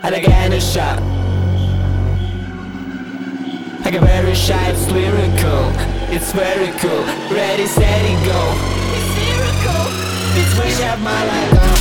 I think any shot. I a very shy, it's lyrical. It's very cool. Ready, steady, go. It's lyrical. It's wish have my life.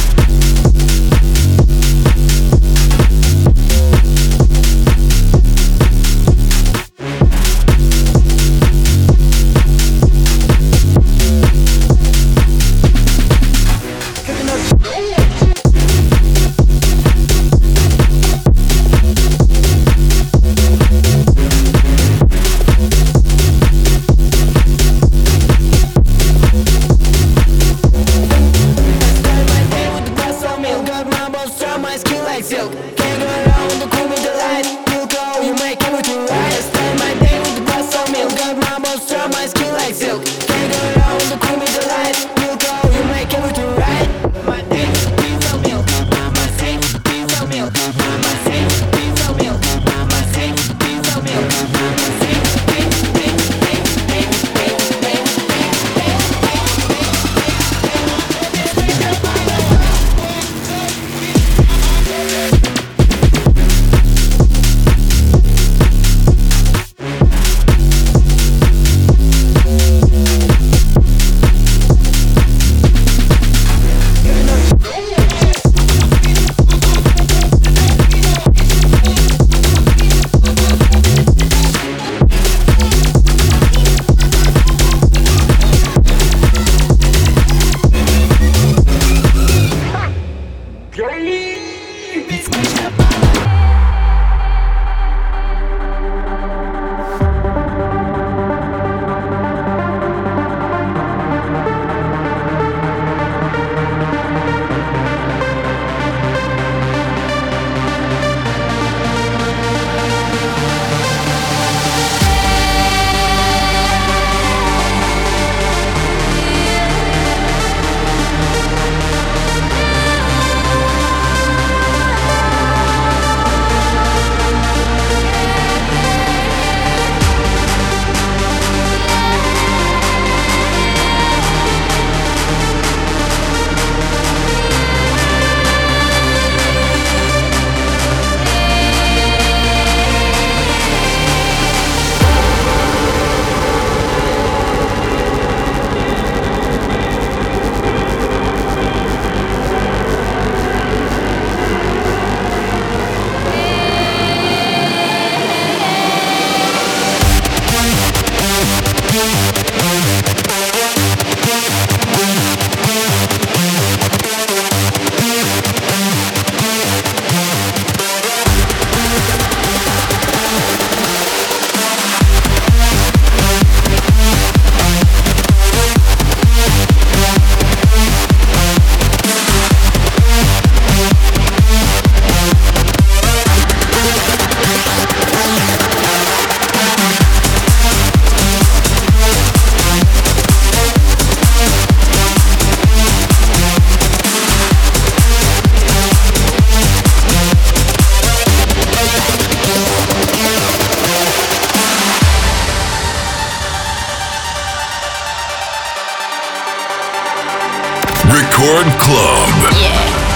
Record Club. Yeah.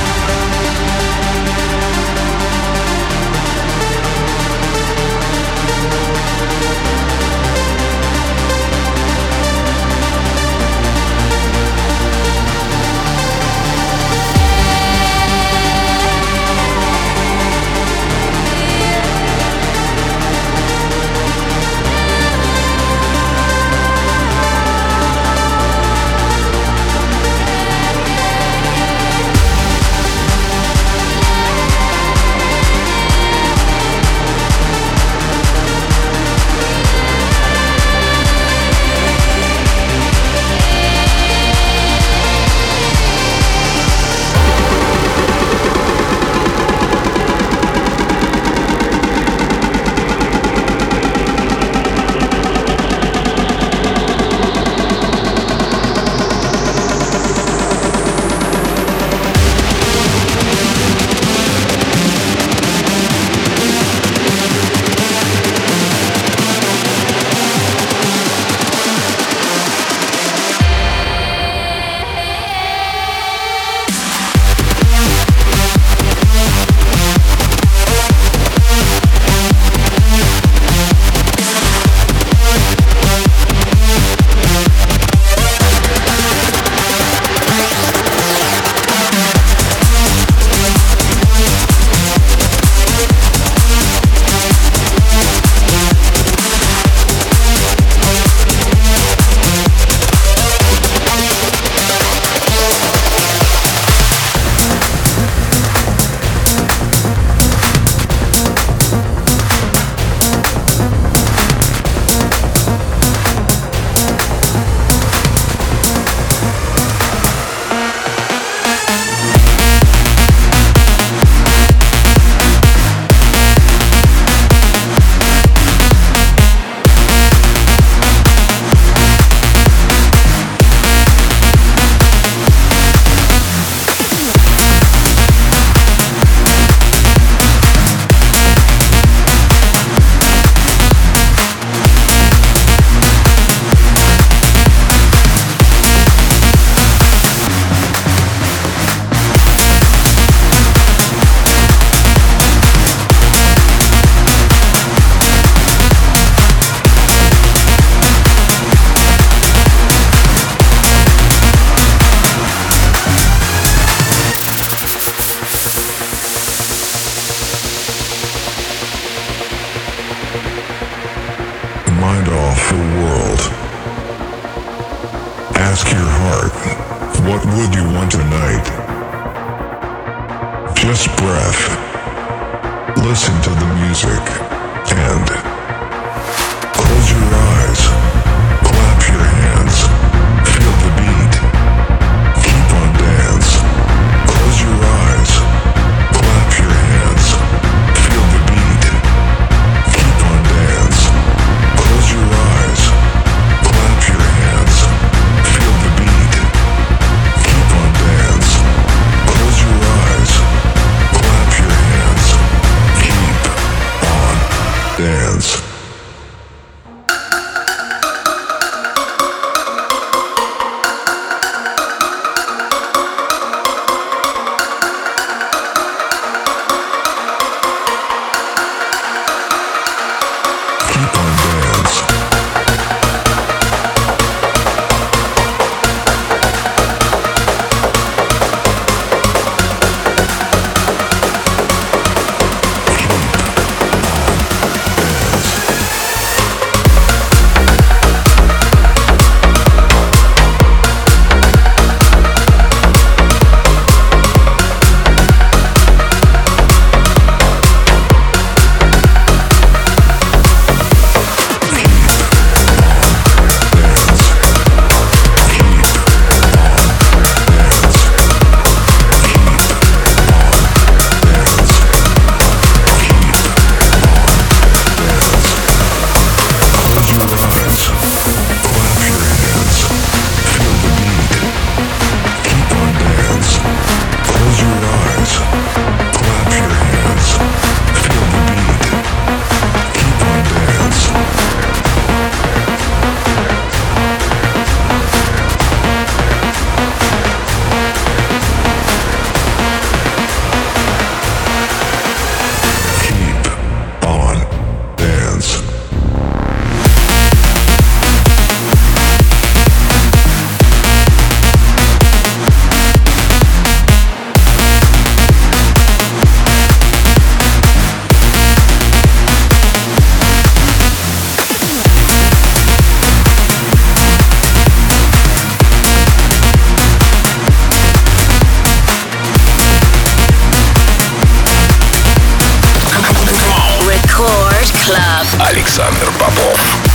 Александр Попов.